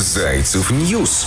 Зайцев News.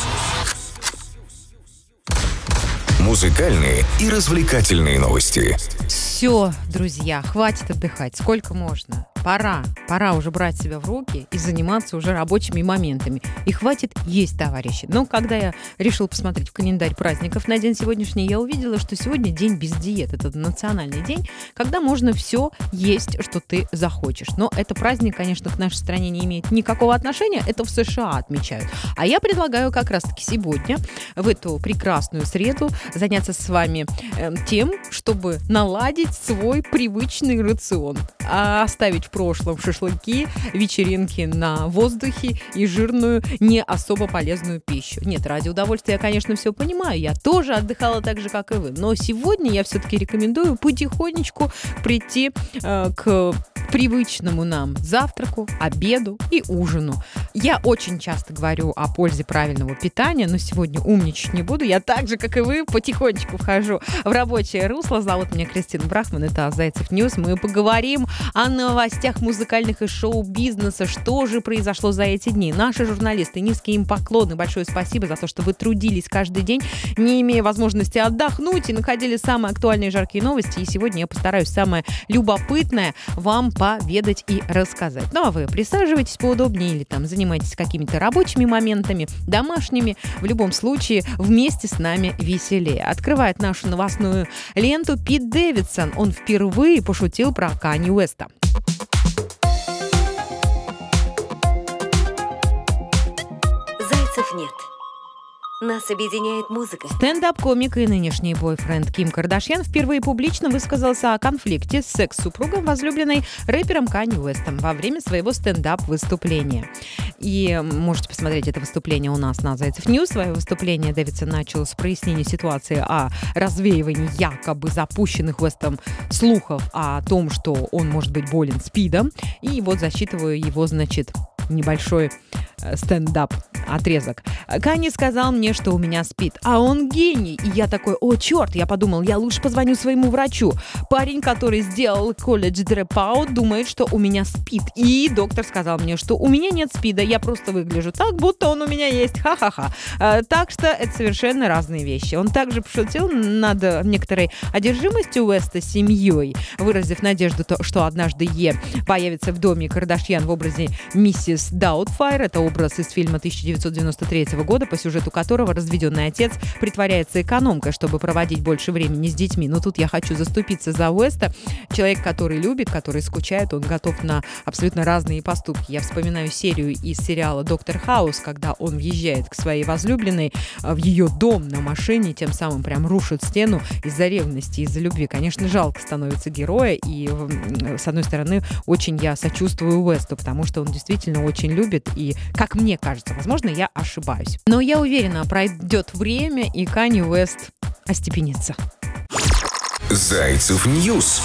Музыкальные и развлекательные новости. Все, друзья, хватит отдыхать. Сколько можно? Пора, пора уже брать себя в руки и заниматься уже рабочими моментами. И хватит есть, товарищи. Но когда я решила посмотреть в календарь праздников на день сегодняшний, я увидела, что сегодня день без диет. Это национальный день, когда можно все есть, что ты захочешь. Но это праздник, конечно, к нашей стране не имеет никакого отношения. Это в США отмечают. А я предлагаю как раз-таки сегодня, в эту прекрасную среду, заняться с вами э, тем, чтобы наладить свой привычный рацион. А оставить прошлом шашлыки, вечеринки на воздухе и жирную, не особо полезную пищу. Нет, ради удовольствия я, конечно, все понимаю. Я тоже отдыхала так же, как и вы. Но сегодня я все-таки рекомендую потихонечку прийти э, к привычному нам завтраку, обеду и ужину. Я очень часто говорю о пользе правильного питания, но сегодня умничать не буду. Я так же, как и вы, потихонечку вхожу в рабочее русло. Зовут меня Кристина Брахман, это Зайцев News. Мы поговорим о новостях музыкальных и шоу-бизнеса. Что же произошло за эти дни? Наши журналисты, низкие им поклоны. Большое спасибо за то, что вы трудились каждый день, не имея возможности отдохнуть и находили самые актуальные жаркие новости. И сегодня я постараюсь самое любопытное вам поведать и рассказать. Ну а вы присаживайтесь поудобнее или там занимайтесь какими-то рабочими моментами, домашними. В любом случае, вместе с нами веселее. Открывает нашу новостную ленту Пит Дэвидсон. Он впервые пошутил про Кани Уэста. Зайцев.нет. Нас объединяет музыка. Стендап-комик и нынешний бойфренд Ким Кардашьян впервые публично высказался о конфликте с секс-супругом возлюбленной рэпером Канье Уэстом во время своего стендап-выступления. И можете посмотреть это выступление у нас на Зайцев News. Свое выступление Дэвидсон начал с прояснения ситуации о развевании якобы запущенных Уэстом слухов о том, что он может быть болен СПИДом. И вот засчитываю его, значит, небольшой стендап отрезок. Канни сказал мне, что у меня спит, а он гений. И я такой, о, черт, я подумал, я лучше позвоню своему врачу. Парень, который сделал колледж дрэпаут, думает, что у меня спит. И доктор сказал мне, что у меня нет спида, я просто выгляжу так, будто он у меня есть. Ха-ха-ха. А, так что это совершенно разные вещи. Он также пошутил над некоторой одержимостью Уэста семьей, выразив надежду, что однажды Е появится в доме Кардашьян в образе миссис Даутфайр. Это образ из фильма 19 1993 года, по сюжету которого разведенный отец притворяется экономкой, чтобы проводить больше времени с детьми. Но тут я хочу заступиться за Уэста. Человек, который любит, который скучает, он готов на абсолютно разные поступки. Я вспоминаю серию из сериала «Доктор Хаус», когда он въезжает к своей возлюбленной в ее дом на машине, тем самым прям рушит стену из-за ревности, из-за любви. Конечно, жалко становится героя, и с одной стороны, очень я сочувствую Уэсту, потому что он действительно очень любит, и, как мне кажется, возможно, я ошибаюсь. Но я уверена, пройдет время, и Канье Уэст остепенится. Зайцев News.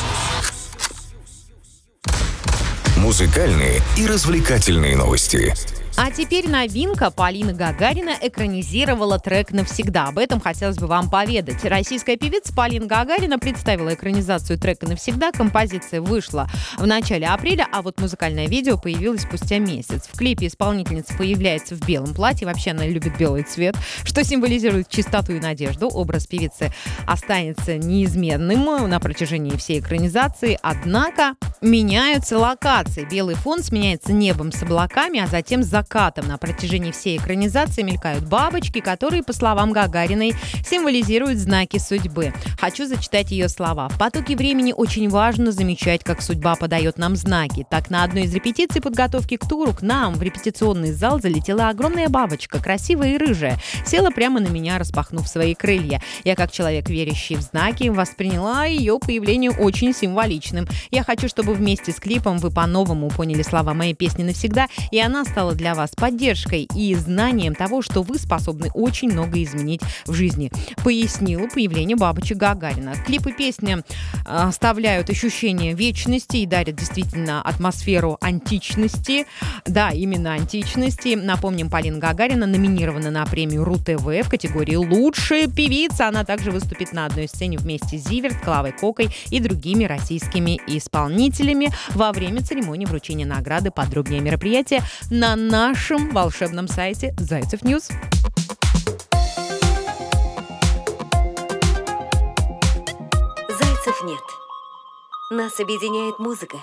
Музыкальные и развлекательные новости. А теперь новинка. Полина Гагарина экранизировала трек «Навсегда». Об этом хотелось бы вам поведать. Российская певица Полина Гагарина представила экранизацию трека «Навсегда». Композиция вышла в начале апреля, а вот музыкальное видео появилось спустя месяц. В клипе исполнительница появляется в белом платье. Вообще она любит белый цвет, что символизирует чистоту и надежду. Образ певицы останется неизменным на протяжении всей экранизации. Однако меняются локации. Белый фон сменяется небом с облаками, а затем за закатом. На протяжении всей экранизации мелькают бабочки, которые, по словам Гагариной, символизируют знаки судьбы. Хочу зачитать ее слова. В потоке времени очень важно замечать, как судьба подает нам знаки. Так, на одной из репетиций подготовки к туру к нам в репетиционный зал залетела огромная бабочка, красивая и рыжая. Села прямо на меня, распахнув свои крылья. Я, как человек, верящий в знаки, восприняла ее появление очень символичным. Я хочу, чтобы вместе с клипом вы по-новому поняли слова моей песни навсегда, и она стала для вас поддержкой и знанием того, что вы способны очень много изменить в жизни, пояснила появление бабочек Гагарина. Клипы песни а, оставляют ощущение вечности и дарят действительно атмосферу античности. Да, именно античности. Напомним, Полина Гагарина номинирована на премию РУ-ТВ в категории «Лучшая певица». Она также выступит на одной сцене вместе с Зиверт, Клавой Кокой и другими российскими исполнителями во время церемонии вручения награды. Подробнее мероприятие на нашем волшебном сайте Зайцев News. Зайцев нет. Нас объединяет музыка.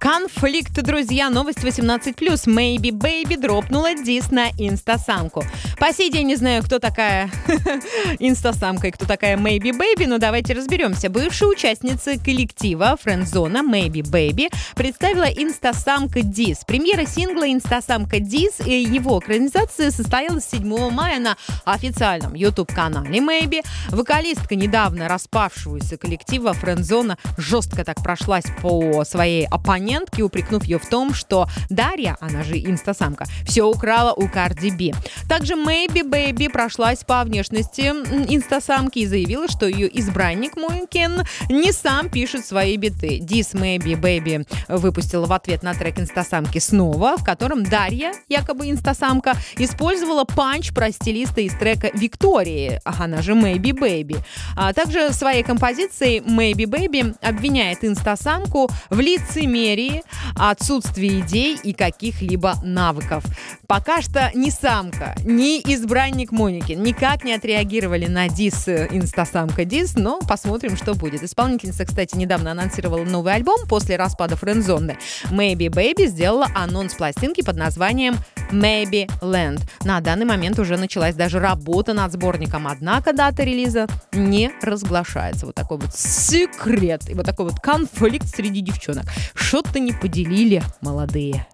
Конфликт, друзья, новость 18+. Maybe Baby дропнула дис на инстасамку. По сей день не знаю, кто такая инстасамка и кто такая Maybe Baby, но давайте разберемся. Бывшая участница коллектива Френдзона Maybe Baby представила инстасамка дис. Премьера сингла инстасамка дис и его экранизация состоялась 7 мая на официальном YouTube-канале Maybe. Вокалистка недавно распавшегося коллектива Френдзона жестко так прошлась по своей оппонентке оппонентки, упрекнув ее в том, что Дарья, она же инстасамка, все украла у Cardi B. Также Maybe Baby прошлась по внешности инстасамки и заявила, что ее избранник Moneyken не сам пишет свои биты. Дис Maybe Baby выпустила в ответ на трек инстасамки снова, в котором Дарья, якобы инстасамка, использовала панч про стилиста из трека Виктории, она же Maybe Baby. А также своей композицией Мэйби Бэйби обвиняет инстасамку в лицемерии отсутствии идей и каких-либо навыков. Пока что ни самка, ни избранник Моники никак не отреагировали на дис э, инстасамка дис, но посмотрим, что будет. Исполнительница, кстати, недавно анонсировала новый альбом после распада Френдзоны. Maybe Baby сделала анонс пластинки под названием Maybe Land. На данный момент уже началась даже работа над сборником, однако дата релиза не разглашается. Вот такой вот секрет и вот такой вот конфликт среди девчонок. Что-то не поделили молодые.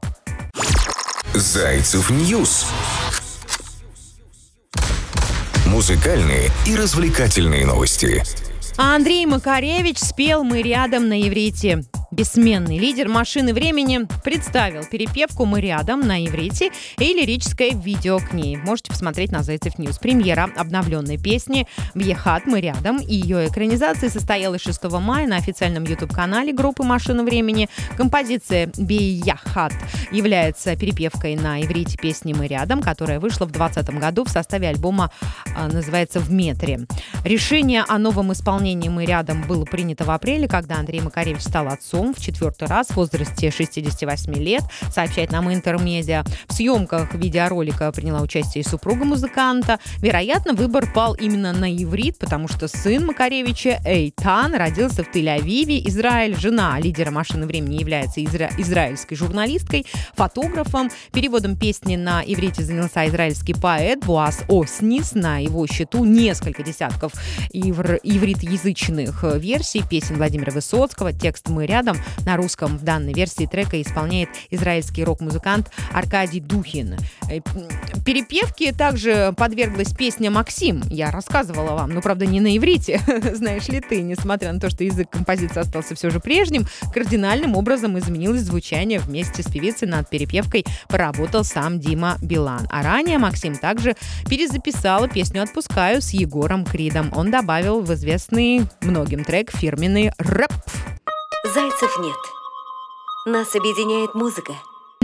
Зайцев News. Музыкальные и развлекательные новости. Андрей Макаревич спел «Мы рядом» на иврите. Бессменный лидер машины времени представил перепевку «Мы рядом» на иврите и лирическое видео к ней. Можете посмотреть на Зайцев News. Премьера обновленной песни «Бьехат, мы рядом» и ее экранизация состоялась 6 мая на официальном YouTube-канале группы «Машина времени». Композиция «Бьехат» является перепевкой на иврите песни «Мы рядом», которая вышла в 2020 году в составе альбома а, называется «В метре». Решение о новом исполнении «Мы рядом» было принято в апреле, когда Андрей Макаревич стал отцом отцом в четвертый раз в возрасте 68 лет, сообщает нам Интермедиа. В съемках видеоролика приняла участие и супруга музыканта. Вероятно, выбор пал именно на иврит, потому что сын Макаревича Эйтан родился в Тель-Авиве, Израиль. Жена лидера машины времени является изра- израильской журналисткой, фотографом. Переводом песни на иврите занялся израильский поэт Буас Оснис. На его счету несколько десятков ивр- ивритоязычных версий песен Владимира Высоцкого. Текст «Мы рядом» рядом на русском в данной версии трека исполняет израильский рок-музыкант Аркадий Духин. Э, перепевке также подверглась песня «Максим». Я рассказывала вам, но, правда, не на иврите, знаешь ли ты, несмотря на то, что язык композиции остался все же прежним, кардинальным образом изменилось звучание вместе с певицей над перепевкой поработал сам Дима Билан. А ранее Максим также перезаписала песню «Отпускаю» с Егором Кридом. Он добавил в известный многим трек фирменный рэп. Зайцев нет. Нас объединяет музыка.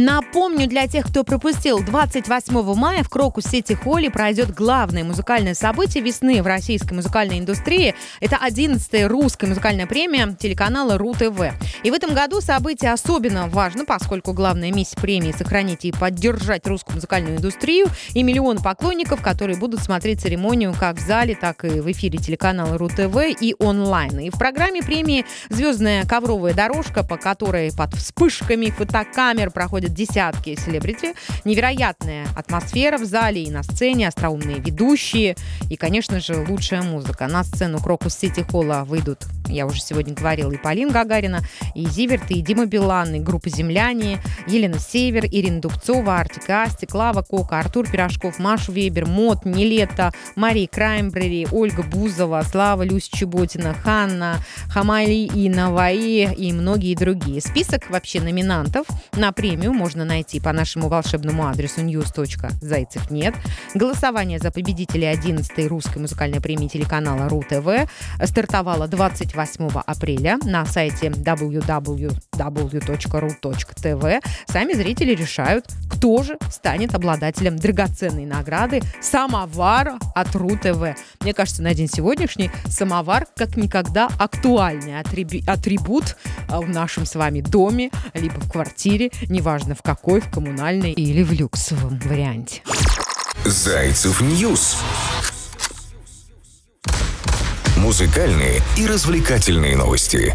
Напомню для тех, кто пропустил, 28 мая в Крокус Сити Холли пройдет главное музыкальное событие весны в российской музыкальной индустрии. Это 11-я русская музыкальная премия телеканала РУ-ТВ. И в этом году событие особенно важно, поскольку главная миссия премии – сохранить и поддержать русскую музыкальную индустрию и миллионы поклонников, которые будут смотреть церемонию как в зале, так и в эфире телеканала РУ-ТВ и онлайн. И в программе премии «Звездная ковровая дорожка», по которой под вспышками фотокамер проходит десятки селебрити. Невероятная атмосфера в зале и на сцене, остроумные ведущие и, конечно же, лучшая музыка. На сцену Крокус Сити Холла выйдут, я уже сегодня говорила, и Полин Гагарина, и Зиверт, и Дима Билан, и группа «Земляне», Елена Север, Ирина Дубцова, Артика Асти, Клава Кока, Артур Пирожков, Машу Вебер, Мот, Нелета, Мария Краймбрери, Ольга Бузова, Слава Люся Чеботина, Ханна, Хамали и Наваи и многие другие. Список вообще номинантов на премию можно найти по нашему волшебному адресу news.зайцев нет. Голосование за победителей 11-й русской музыкальной премии телеканала РУ-ТВ стартовало 28 апреля на сайте www.ru.tv. Сами зрители решают, кто же станет обладателем драгоценной награды самовара от РУ-ТВ. Мне кажется, на день сегодняшний самовар как никогда актуальный атрибут а, в нашем с вами доме, либо в квартире, неважно неважно в какой, в коммунальной или в люксовом варианте. Зайцев News. Музыкальные и развлекательные новости.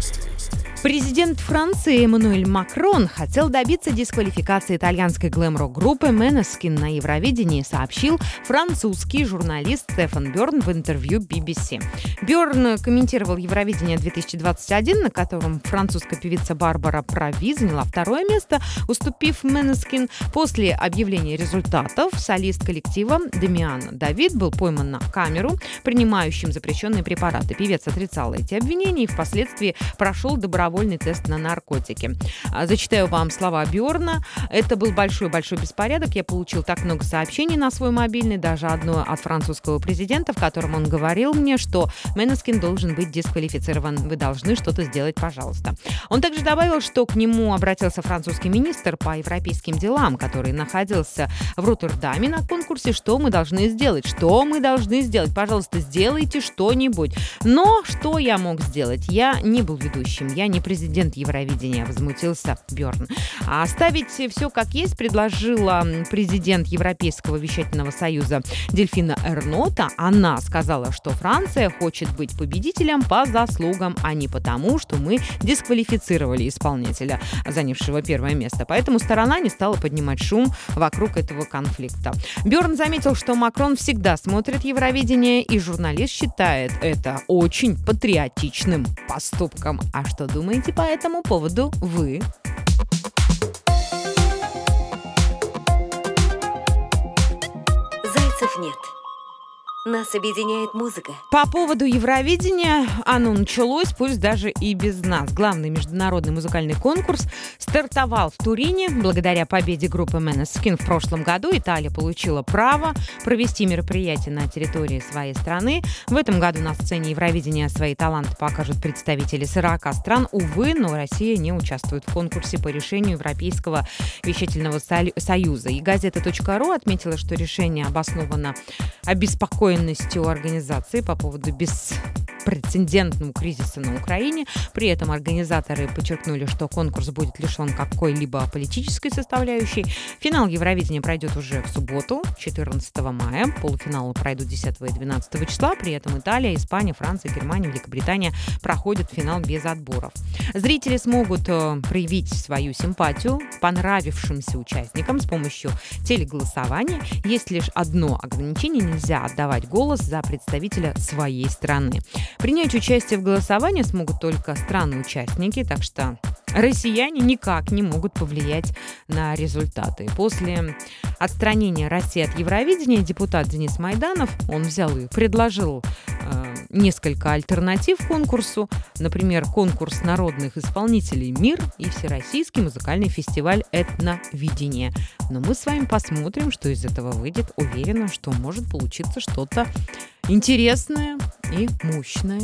Президент Франции Эммануэль Макрон хотел добиться дисквалификации итальянской глэм-рок-группы Måneskin на Евровидении, сообщил французский журналист Стефан Бёрн в интервью BBC. Бёрн комментировал Евровидение 2021, на котором французская певица Барбара Прави заняла второе место, уступив Менескин. После объявления результатов солист коллектива Демиан Давид был пойман на камеру, принимающим запрещенные препараты. Певец отрицал эти обвинения и впоследствии прошел добровольно добровольный тест на наркотики. А, зачитаю вам слова Бьорна. Это был большой-большой беспорядок. Я получил так много сообщений на свой мобильный, даже одно от французского президента, в котором он говорил мне, что Менескин должен быть дисквалифицирован. Вы должны что-то сделать, пожалуйста. Он также добавил, что к нему обратился французский министр по европейским делам, который находился в Роттердаме на конкурсе. Что мы должны сделать? Что мы должны сделать? Пожалуйста, сделайте что-нибудь. Но что я мог сделать? Я не был ведущим, я не президент Евровидения, возмутился Бёрн. А оставить все как есть предложила президент Европейского вещательного союза Дельфина Эрнота. Она сказала, что Франция хочет быть победителем по заслугам, а не потому, что мы дисквалифицировали исполнителя, занявшего первое место. Поэтому сторона не стала поднимать шум вокруг этого конфликта. Бёрн заметил, что Макрон всегда смотрит Евровидение, и журналист считает это очень патриотичным поступком. А что думает думаете по этому поводу вы? Зайцев нет. Нас объединяет музыка. По поводу Евровидения, оно началось, пусть даже и без нас. Главный международный музыкальный конкурс стартовал в Турине. Благодаря победе группы Måneskin в прошлом году Италия получила право провести мероприятие на территории своей страны. В этом году на сцене Евровидения свои таланты покажут представители 40 стран. Увы, но Россия не участвует в конкурсе по решению Европейского вещательного союза. И газета.ру отметила, что решение обосновано обеспокоенностью обеспокоенностью организации по поводу беспрецедентного кризиса на Украине. При этом организаторы подчеркнули, что конкурс будет лишен какой-либо политической составляющей. Финал Евровидения пройдет уже в субботу, 14 мая. Полуфиналы пройдут 10 и 12 числа. При этом Италия, Испания, Франция, Германия, Великобритания проходят финал без отборов. Зрители смогут э, проявить свою симпатию понравившимся участникам с помощью телеголосования. Есть лишь одно ограничение – нельзя отдавать голос за представителя своей страны. Принять участие в голосовании смогут только страны-участники, так что россияне никак не могут повлиять на результаты. После отстранения России от Евровидения депутат Денис Майданов, он взял и предложил э, несколько альтернатив конкурсу, например, конкурс народных исполнителей «Мир» и Всероссийский музыкальный фестиваль «Этновидение». Но мы с вами посмотрим, что из этого выйдет. Уверена, что может получиться что-то интересное и мощное.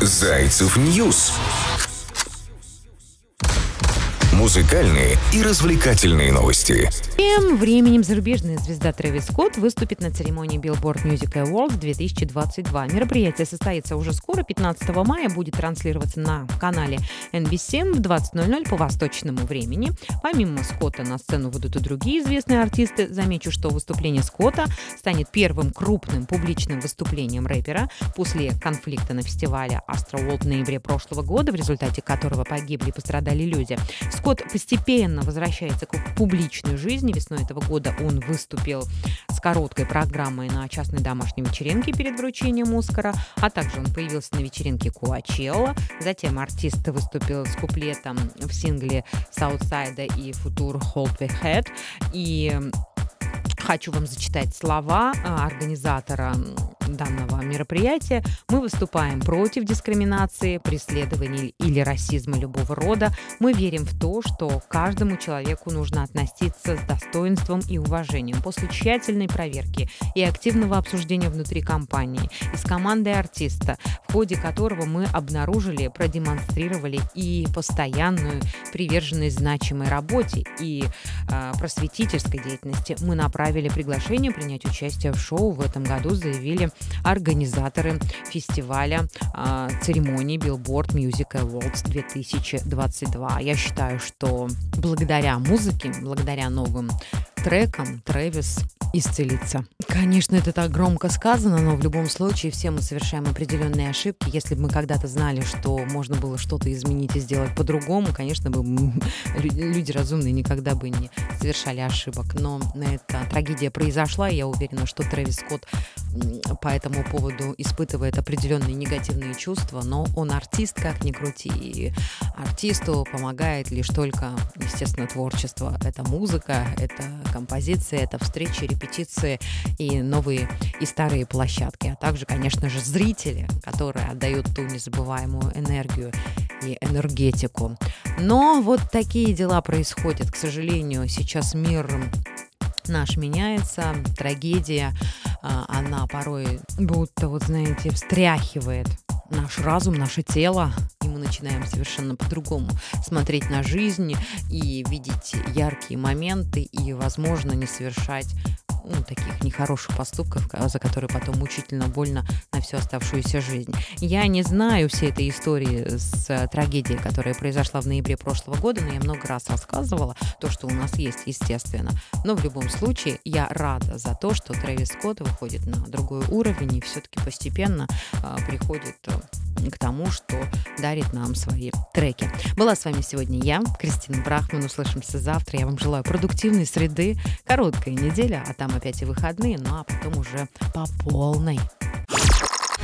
Зайцев News. Музыкальные и развлекательные новости. Тем временем зарубежная звезда Трэвис Скотт выступит на церемонии Billboard Music Awards 2022. Мероприятие состоится уже скоро, 15 мая, будет транслироваться на канале NBC в 20.00 по восточному времени. Помимо Скотта на сцену выйдут и другие известные артисты. Замечу, что выступление Скотта станет первым крупным публичным выступлением рэпера после конфликта на фестивале Astro World в ноябре прошлого года, в результате которого погибли и пострадали люди. Скотт постепенно возвращается к публичной жизни. Весной этого года он выступил с короткой программой на частной домашней вечеринке перед вручением Оскара, а также он появился на вечеринке Куачелла. Затем артист выступил с куплетом в сингле Саутсайда и Футур Hold the Head. И хочу вам зачитать слова а, организатора данного мероприятия мы выступаем против дискриминации, преследования или расизма любого рода. Мы верим в то, что каждому человеку нужно относиться с достоинством и уважением. После тщательной проверки и активного обсуждения внутри компании и с командой артиста, в ходе которого мы обнаружили, продемонстрировали и постоянную приверженность значимой работе и э, просветительской деятельности, мы направили отправили приглашение принять участие в шоу в этом году, заявили организаторы фестиваля э, церемонии Billboard Music Awards 2022. Я считаю, что благодаря музыке, благодаря новым трекам Трэвис исцелиться. Конечно, это так громко сказано, но в любом случае все мы совершаем определенные ошибки. Если бы мы когда-то знали, что можно было что-то изменить и сделать по-другому, конечно бы люди разумные никогда бы не совершали ошибок. Но эта трагедия произошла, и я уверена, что Трэвис Скотт по этому поводу испытывает определенные негативные чувства, но он артист, как ни крути, и артисту помогает лишь только, естественно, творчество. Это музыка, это композиция, это встречи, репетиции и новые и старые площадки, а также, конечно же, зрители, которые отдают ту незабываемую энергию и энергетику. Но вот такие дела происходят. К сожалению, сейчас мир наш меняется, трагедия, а, она порой будто, вот знаете, встряхивает наш разум, наше тело, и мы начинаем совершенно по-другому смотреть на жизнь и видеть яркие моменты и, возможно, не совершать ну, таких нехороших поступков, за которые потом мучительно больно на всю оставшуюся жизнь. Я не знаю всей этой истории с э, трагедией, которая произошла в ноябре прошлого года, но я много раз рассказывала то, что у нас есть, естественно. Но в любом случае я рада за то, что Трэвис Скотт выходит на другой уровень и все-таки постепенно э, приходит э, к тому, что дарит нам свои треки. Была с вами сегодня я, Кристина Брахман. Услышимся завтра. Я вам желаю продуктивной среды, короткая неделя, а там опять и выходные, ну а потом уже по полной.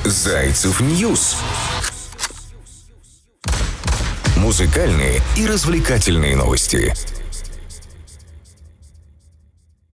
Зайцев News. Музыкальные и развлекательные новости.